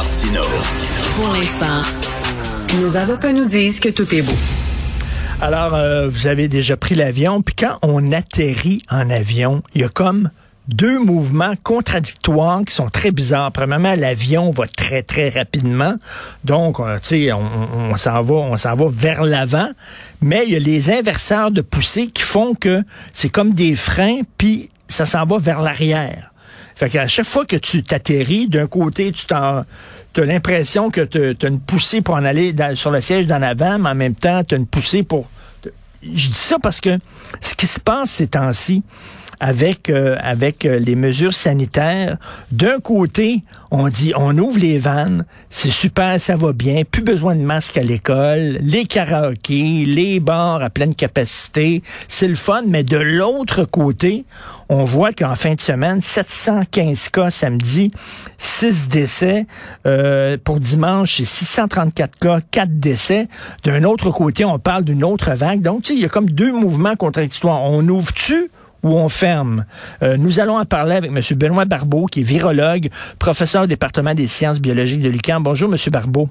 Martino. Pour l'instant, nos avocats nous disent que tout est beau. Alors, euh, vous avez déjà pris l'avion, puis quand on atterrit en avion, il y a comme deux mouvements contradictoires qui sont très bizarres. Premièrement, l'avion va très, très rapidement. Donc, euh, tu sais, on, on s'en va, on s'en va vers l'avant. Mais il y a les inverseurs de poussée qui font que c'est comme des freins, puis ça s'en va vers l'arrière. Fait qu'à chaque fois que tu t'atterris, d'un côté, tu t'en, as l'impression que tu as une poussée pour en aller sur le siège d'en avant, mais en même temps, tu as une poussée pour... Je dis ça parce que ce qui se passe ces temps-ci, avec euh, avec euh, les mesures sanitaires. D'un côté, on dit on ouvre les vannes, c'est super, ça va bien, plus besoin de masque à l'école, les karaokés, les bars à pleine capacité, c'est le fun, mais de l'autre côté, on voit qu'en fin de semaine, 715 cas samedi, 6 décès. Euh, pour dimanche, c'est 634 cas, 4 décès. D'un autre côté, on parle d'une autre vague. Donc, il y a comme deux mouvements contradictoires. On ouvre-tu ou on ferme. Euh, nous allons en parler avec M. Benoît Barbeau, qui est virologue, professeur au département des sciences biologiques de l'UQAM. Bonjour, M. Barbeau.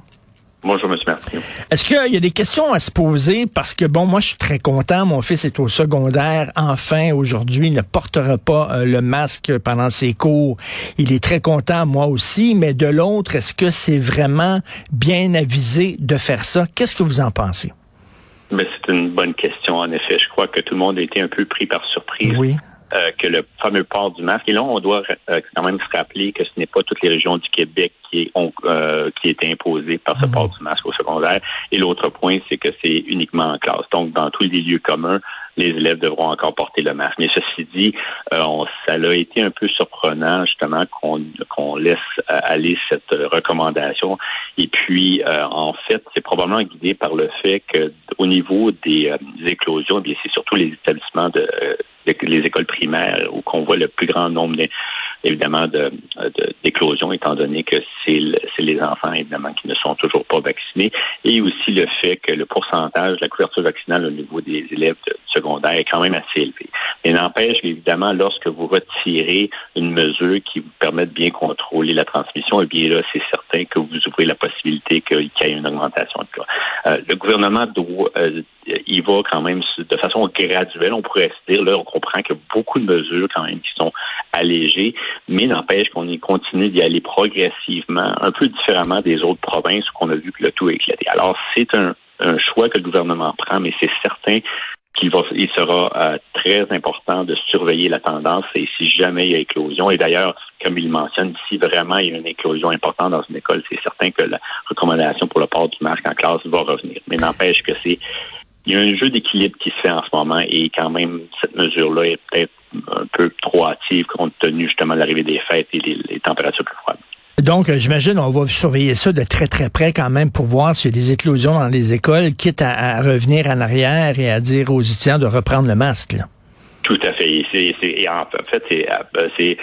Bonjour, M. Martin. Est-ce qu'il y a des questions à se poser? Parce que, bon, moi, je suis très content. Mon fils est au secondaire. Enfin, aujourd'hui, il ne portera pas euh, le masque pendant ses cours. Il est très content, moi aussi. Mais de l'autre, est-ce que c'est vraiment bien avisé de faire ça? Qu'est-ce que vous en pensez? Mais c'est une bonne question, en effet. Je crois que tout le monde a été un peu pris par surprise. Oui. Euh, que le fameux port du masque. Et là, on doit euh, quand même se rappeler que ce n'est pas toutes les régions du Québec qui, ont, euh, qui est imposé par ce mhm. port du masque au secondaire. Et l'autre point, c'est que c'est uniquement en classe. Donc, dans tous les lieux communs, les élèves devront encore porter le masque. Mais ceci dit, euh, on, ça a été un peu surprenant justement qu'on qu'on laisse aller cette recommandation. Et puis, en fait, c'est probablement guidé par le fait que au niveau des, éclosions, bien c'est surtout les établissements de les écoles primaires où qu'on voit le plus grand nombre évidemment d'éclosions, étant donné que c'est les enfants évidemment qui ne sont toujours pas vaccinés, et aussi le fait que le pourcentage de la couverture vaccinale au niveau des élèves de secondaire est quand même assez élevé. Mais n'empêche évidemment, lorsque vous retirez une mesure qui vous permet de bien contrôler la transmission, eh bien là, c'est certain que vous ouvrez la possibilité qu'il y ait une augmentation de cas. Euh, le gouvernement doit, euh, il va quand même de façon graduelle, on pourrait se dire, là, on comprend qu'il y a beaucoup de mesures quand même qui sont allégées, mais n'empêche qu'on y continue d'y aller progressivement, un peu différemment des autres provinces où on a vu que le tout est éclaté. Alors, c'est un, choix que le gouvernement prend, mais c'est certain qu'il va, sera euh, très important de surveiller la tendance et si jamais il y a éclosion. Et d'ailleurs, comme il mentionne, si vraiment il y a une éclosion importante dans une école, c'est certain que la recommandation pour le port du masque en classe va revenir. Mais n'empêche que c'est il y a un jeu d'équilibre qui se fait en ce moment et quand même cette mesure-là est peut-être un peu trop hâtive compte tenu justement de l'arrivée des fêtes et les, températures plus froides. Donc, euh, j'imagine, on va surveiller ça de très, très près quand même pour voir s'il y a des éclosions dans les écoles, quitte à, revenir en arrière et à dire aux étudiants de reprendre le masque. Tout à fait. Et, en fait, c'est, euh,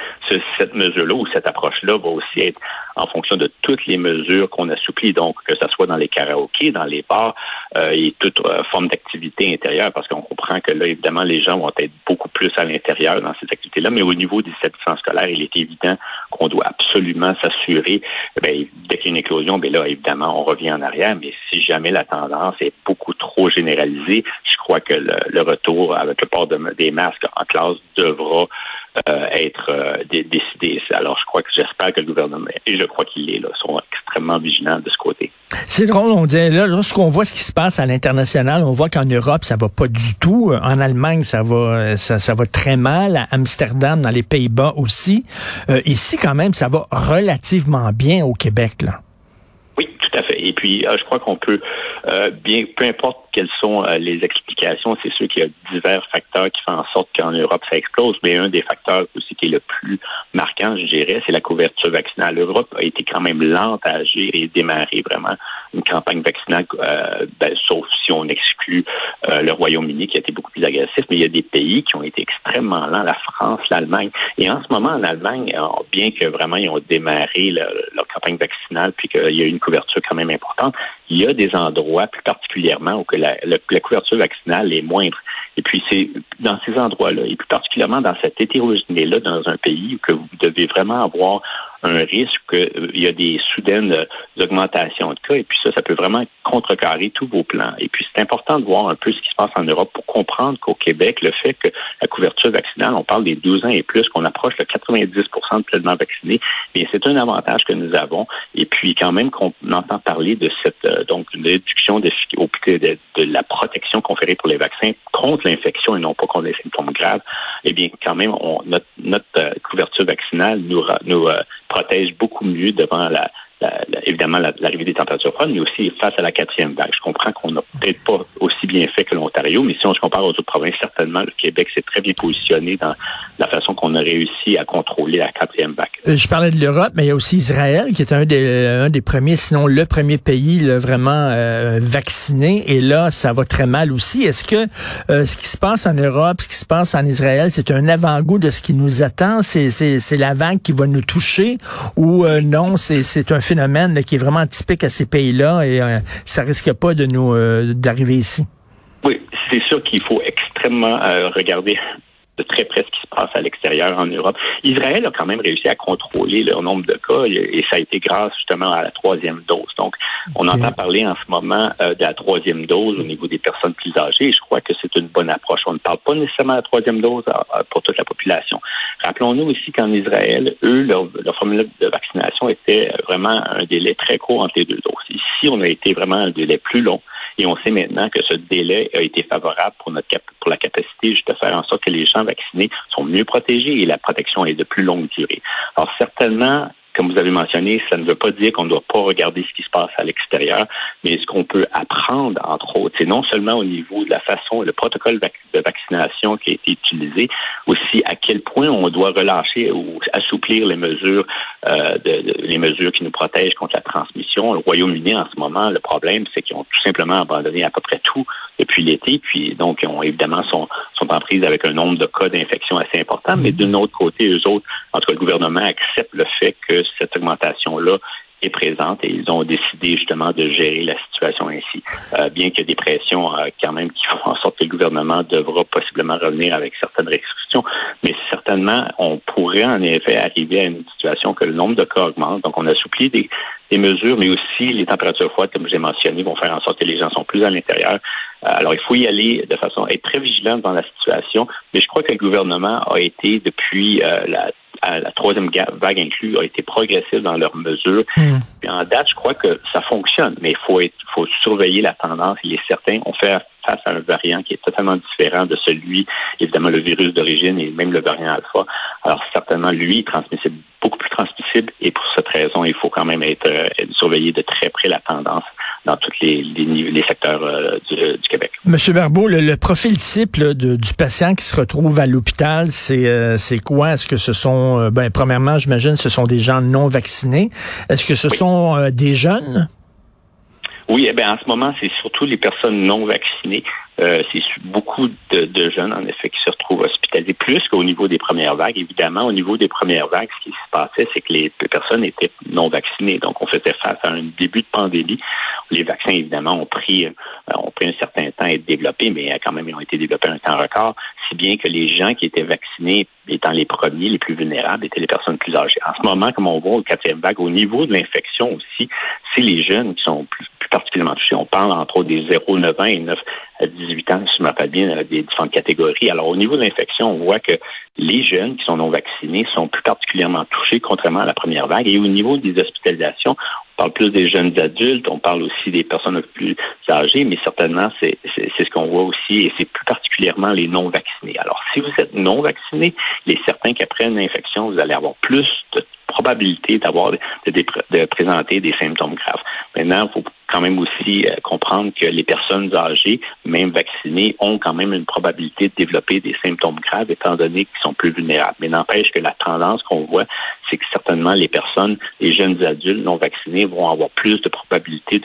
cette mesure-là ou cette approche-là va aussi être en fonction de toutes les mesures qu'on assouplit, donc que ce soit dans les karaokés, dans les bars euh, et toute euh, forme d'activité intérieure, parce qu'on comprend que là, évidemment, les gens vont être beaucoup plus à l'intérieur dans ces activités-là, mais au niveau des établissements scolaires, il est évident qu'on doit absolument s'assurer, eh dès qu'il y a une éclosion, bien là, évidemment, on revient en arrière, mais si jamais la tendance est beaucoup trop généralisée, je crois que le, retour avec le port des masques en classe devra euh, être euh, décidé. Alors, je crois que j'espère que le gouvernement, et je crois qu'il est là, sont extrêmement vigilants de ce côté. C'est drôle, on dit, là, lorsqu'on voit ce qui se passe à l'international, on voit qu'en Europe, ça va pas du tout. En Allemagne, ça va, ça, ça va très mal. À Amsterdam, dans les Pays-Bas aussi. Euh, ici, quand même, ça va relativement bien au Québec, là. Oui, tout à fait. Et puis, je crois qu'on peut bien, peu importe quelles sont euh, les explications. C'est sûr qu'il y a divers facteurs qui font en sorte qu'en Europe, ça explose, mais un des facteurs aussi qui est le plus marquant, je dirais, c'est la couverture vaccinale. L'Europe a été quand même lente à agir et démarrer vraiment une campagne vaccinale, euh, ben, sauf si on exclut euh, le Royaume-Uni qui a été beaucoup plus agressif, mais il y a des pays qui ont été extrêmement lents, la France, l'Allemagne. Et en ce moment, en Allemagne, bien que vraiment ils ont démarré leur campagne vaccinale puis qu'il y a eu une couverture quand même il y a des endroits plus particulièrement où que la, couverture vaccinale est moindre. Et puis, c'est dans ces endroits-là, et plus particulièrement dans cette hétérogénéité-là, dans un pays où que vous devez vraiment avoir un risque qu'il y a des soudaines augmentations de cas. Et puis ça, ça peut vraiment contrecarrer tous vos plans. Et puis c'est important de voir un peu ce qui se passe en Europe pour comprendre qu'au Québec, le fait que la couverture vaccinale, on parle des 12 ans et plus, qu'on approche le 90% de pleinement vaccinés, mais c'est un avantage que nous avons. Et puis quand même qu'on entend parler de cette euh, donc une réduction de, de, la protection conférée pour les vaccins contre l'infection et non pas contre les symptômes graves, eh bien quand même notre, euh, couverture vaccinale nous, nous euh, protège beaucoup mieux devant la, évidemment l'arrivée des températures froides, mais aussi face à la quatrième vague. Je comprends qu'on n'a peut-être pas aussi bien fait que l'Ontario, mais si on se compare aux autres provinces, certainement le Québec s'est très bien positionné dans la façon qu'on a réussi à contrôler la quatrième vague. Euh, je parlais de l'Europe, mais il y a aussi Israël qui est un des, un des premiers, sinon le premier pays vraiment euh, vacciné. Et là, ça va très mal aussi. Est-ce que euh, ce qui se passe en Europe, ce qui se passe en Israël, c'est un avant-goût de ce qui nous attend? C'est la vague qui va nous toucher ou non, c'est un phénomène qui est vraiment typique à ces pays-là et euh, ça risque pas de nous euh, d'arriver ici. Oui, c'est sûr qu'il faut extrêmement euh, regarder de très près ce passe à l'extérieur en Europe. Israël a quand même réussi à contrôler le nombre de cas et ça a été grâce justement à la troisième dose. Donc, on entend parler en ce moment euh, de la troisième dose au niveau des personnes plus âgées je crois que c'est une bonne approche. On ne parle pas nécessairement de la troisième dose euh, pour toute la population. Rappelons-nous aussi qu'en Israël, eux, leur, leur formule de vaccination était vraiment un délai très court entre les deux doses. Ici, on a été vraiment un délai plus long. Et on sait maintenant que ce délai a été favorable pour notre pour la capacité juste de faire en sorte que les gens vaccinés sont mieux protégés et la protection est de plus longue durée. Alors certainement, comme vous avez mentionné, ça ne veut pas dire qu'on ne doit pas regarder ce qui se passe à l'extérieur, mais ce qu'on peut apprendre, entre autres, c'est non seulement au niveau de la façon et le protocole de vaccination qui a été utilisé, aussi à quel point on doit relâcher ou assouplir les mesures, euh, de, les mesures qui nous protègent contre la transmission. Le Royaume-Uni, en ce moment, le problème, c'est qu'ils ont tout simplement abandonné à peu près tout depuis l'été, puis donc ils ont évidemment sont, sont en prise avec un nombre de cas d'infection assez important, mais d'un autre côté, eux autres, en tout cas le gouvernement accepte le fait que cette augmentation-là est présente et ils ont décidé justement de gérer la situation ainsi. Euh, bien qu'il y ait des pressions euh, quand même qui font en sorte que le gouvernement devra possiblement revenir avec certaines restrictions, mais certainement on pourrait en effet arriver à une situation que le nombre de cas augmente. Donc on assouplit des, des mesures, mais aussi les températures froides, comme j'ai mentionné, vont faire en sorte que les gens sont plus à l'intérieur. Euh, alors, il faut y aller de façon être très vigilant dans la situation, mais je crois que le gouvernement a été, depuis la la troisième vague inclue, a été progressive dans leurs mesures. Hmm. en date, je crois que ça fonctionne, mais il faut, faut surveiller la tendance. Il est certain, on fait face à un variant qui est totalement différent de celui, évidemment, le virus d'origine et même le variant alpha. Alors, certainement, lui, transmissible, beaucoup plus transmissible, et pour cette raison, il faut quand même être, euh, surveiller de très près la tendance dans tous les, les, secteurs euh, du, Québec. Monsieur Barbeau, le, profil type du patient qui se retrouve à l'hôpital, c'est euh, c'est quoi? Est-ce que ce sont, euh, ben, premièrement, j'imagine, ce sont des gens non vaccinés. Est-ce que ce sont des jeunes? Oui, eh bien, en ce moment, c'est surtout les personnes non vaccinées. Euh, c'est beaucoup de, jeunes, en effet, qui se retrouvent hospitalisés, plus qu'au niveau des premières vagues. Évidemment, au niveau des premières vagues, ce qui se passait, c'est que les personnes étaient non vaccinées. Donc, on faisait face à un début de pandémie. Les vaccins, évidemment, ont pris, euh, ont pris un certain temps à être développés, mais quand même, ils ont été développés un temps record, si bien que les gens qui étaient vaccinés, étant les premiers, les plus vulnérables, étaient les personnes plus âgées. En ce moment, comme on voit au quatrième vague, au niveau de l'infection aussi, c'est les jeunes qui sont plus particulièrement touchés. On parle entre des 0,9 ans et 9 à 18 ans, si je me rappelle bien, euh, des différentes catégories. Alors, au niveau de l'infection, on voit que les jeunes qui sont non vaccinés sont plus particulièrement touchés, contrairement à la première vague. Et au niveau des hospitalisations, on parle plus des jeunes adultes, on parle aussi des personnes plus âgées, mais certainement, c'est ce qu'on voit aussi, et c'est plus particulièrement les non vaccinés. Alors, si vous êtes non vacciné, il est certain qu'après une infection, vous allez avoir plus de probabilité d'avoir de, de, présenter des symptômes graves. Maintenant, il faut quand même aussi euh, comprendre que les personnes âgées, même vaccinées, ont quand même une probabilité de développer des symptômes graves étant donné qu'ils sont plus vulnérables. Mais n'empêche que la tendance qu'on voit, c'est que certainement les personnes, les jeunes adultes non vaccinés vont avoir plus de probabilité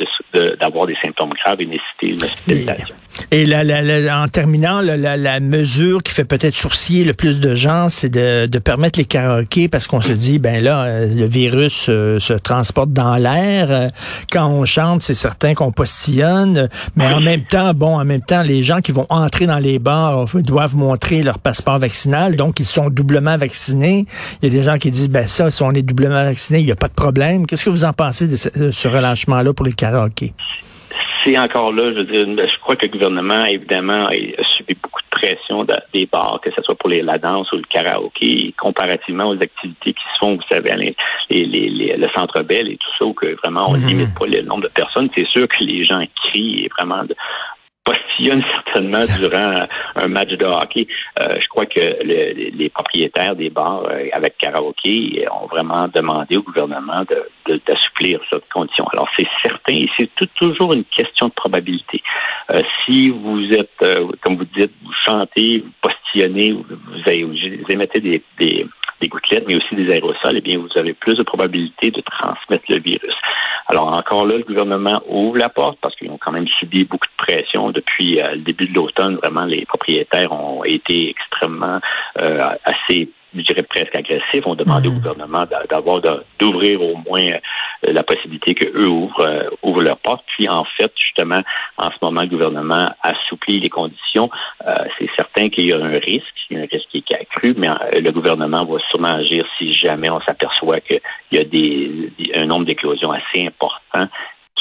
d'avoir des symptômes graves et nécessiter une hospitalisation. Et la, en terminant, la, mesure qui fait peut-être sourciller le plus de gens, c'est de, de, permettre les karaokés parce qu'on se dit, ben là, euh, le virus euh, se transporte dans l'air. Quand on chante, c'est certain qu'on postillonne. Mais en même temps, bon, en même temps, les gens qui vont entrer dans les bars doivent montrer leur passeport vaccinal, donc ils sont doublement vaccinés. Il y a des gens qui disent, ben ça, si on est doublement vacciné, il n'y a pas de problème. Qu'est-ce que vous en pensez de ce, relâchement-là pour les karaokés? C'est encore là, je veux dire, je crois que le gouvernement, évidemment, a subi beaucoup de pression des bars, que ce soit pour les, la danse ou le karaoké, comparativement aux activités qui se font, vous savez, les, les, le centre belle et tout ça, où que vraiment on mm-hmm. limite pas le nombre de personnes. C'est sûr que les gens crient et vraiment postillonne certainement durant un match de hockey. Euh, je crois que les propriétaires des bars euh, avec karaoké ont vraiment demandé au gouvernement d'assouplir de, cette condition. Alors c'est certain et c'est toujours une question de probabilité. Euh, si vous êtes, comme vous dites, vous chantez, vous postillonnez, vous, vous, émettez des, des des gouttelettes, mais aussi des aérosols, eh bien, vous avez plus de probabilité de transmettre le virus. Alors encore là, le gouvernement ouvre la porte parce qu'ils ont quand même subi beaucoup de pression depuis euh, le début de l'automne. Vraiment, les propriétaires ont été extrêmement euh, assez je dirais presque agressifs, ont demandé au mmh. gouvernement d'avoir d'ouvrir au moins euh, la possibilité qu'eux ouvrent, euh, ouvrent leurs portes. Puis en fait, justement, en ce moment, le gouvernement assouplit les conditions. Euh, certain qu'il y a un risque, il y a un risque qui est accru, mais le gouvernement va sûrement agir si jamais on s'aperçoit qu'il y a des, un nombre d'éclosions assez important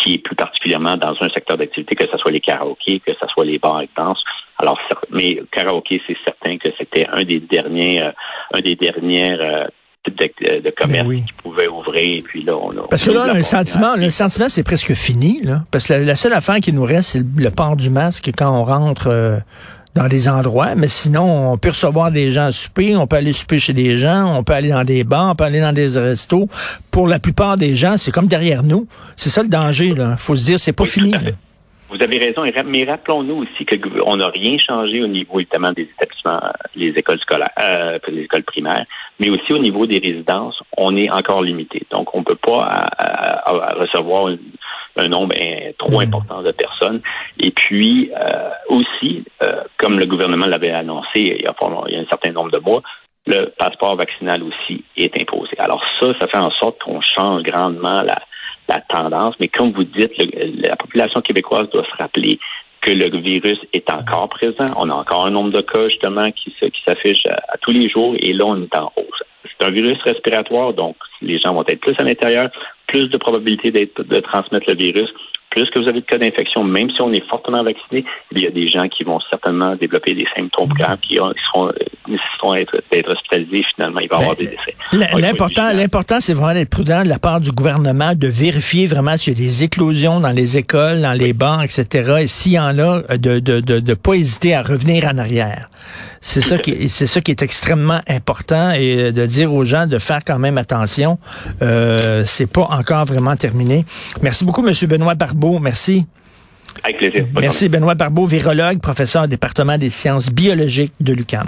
qui est plus particulièrement dans un secteur d'activité, que ce soit les karaokés, que ce soit les bars et danse. Alors, mais karaoké, c'est certain que c'était un des derniers, euh, un des euh, types de, de commerce ben qui pouvaient ouvrir. Et puis là, on a, Parce que là, le sentiment, le sentiment, c'est presque fini. Là, parce que la, seule affaire qui nous reste, c'est le, port du masque quand on rentre. Euh, dans des endroits, mais sinon, on peut recevoir des gens à souper, on peut aller souper chez des gens, on peut aller dans des bars, on peut aller dans des restos. Pour la plupart des gens, c'est comme derrière nous. C'est ça le danger, là. Faut se dire, c'est pas fini. Vous avez raison, mais rappelons-nous aussi qu'on n'a rien changé au niveau évidemment des établissements, les écoles scolaires, euh, les écoles primaires, mais aussi au niveau des résidences, on est encore limité. Donc, on ne peut pas recevoir un nombre trop hmm. important de personnes. Et puis euh, aussi, euh, comme le gouvernement l'avait annoncé il y, a, il y a un certain nombre de mois, le passeport vaccinal aussi est imposé. Alors ça, ça fait en sorte qu'on change grandement la, la tendance. Mais comme vous dites, la population québécoise doit se rappeler que le virus est encore présent. On a encore un nombre de cas, justement, qui, qui s'affiche à, tous les jours et là, on est en hausse. C'est un virus respiratoire, donc les gens vont être plus à l'intérieur, plus de probabilité de transmettre le virus plus que vous avez de cas d'infection, même si on est fortement vacciné, il y a des gens qui vont certainement développer des symptômes graves qui, seront, euh, nécessiteront d'être hospitalisés. Finalement, il va y avoir ben, des décès. L'important, l'important, c'est vraiment d'être prudent de la part du gouvernement, de vérifier vraiment s'il y a des éclosions dans les écoles, dans les bars, etc. Et s'il y en a, de de, de, de pas hésiter à revenir en arrière. C'est ça qui c'est ça qui est extrêmement important et de dire aux gens de faire quand même attention. Euh, c'est pas encore vraiment terminé. Merci beaucoup, Monsieur Benoît Barbeau. Merci. Avec plaisir. Merci, Benoît Barbeau, virologue, professeur au département des sciences biologiques de l'UQAM.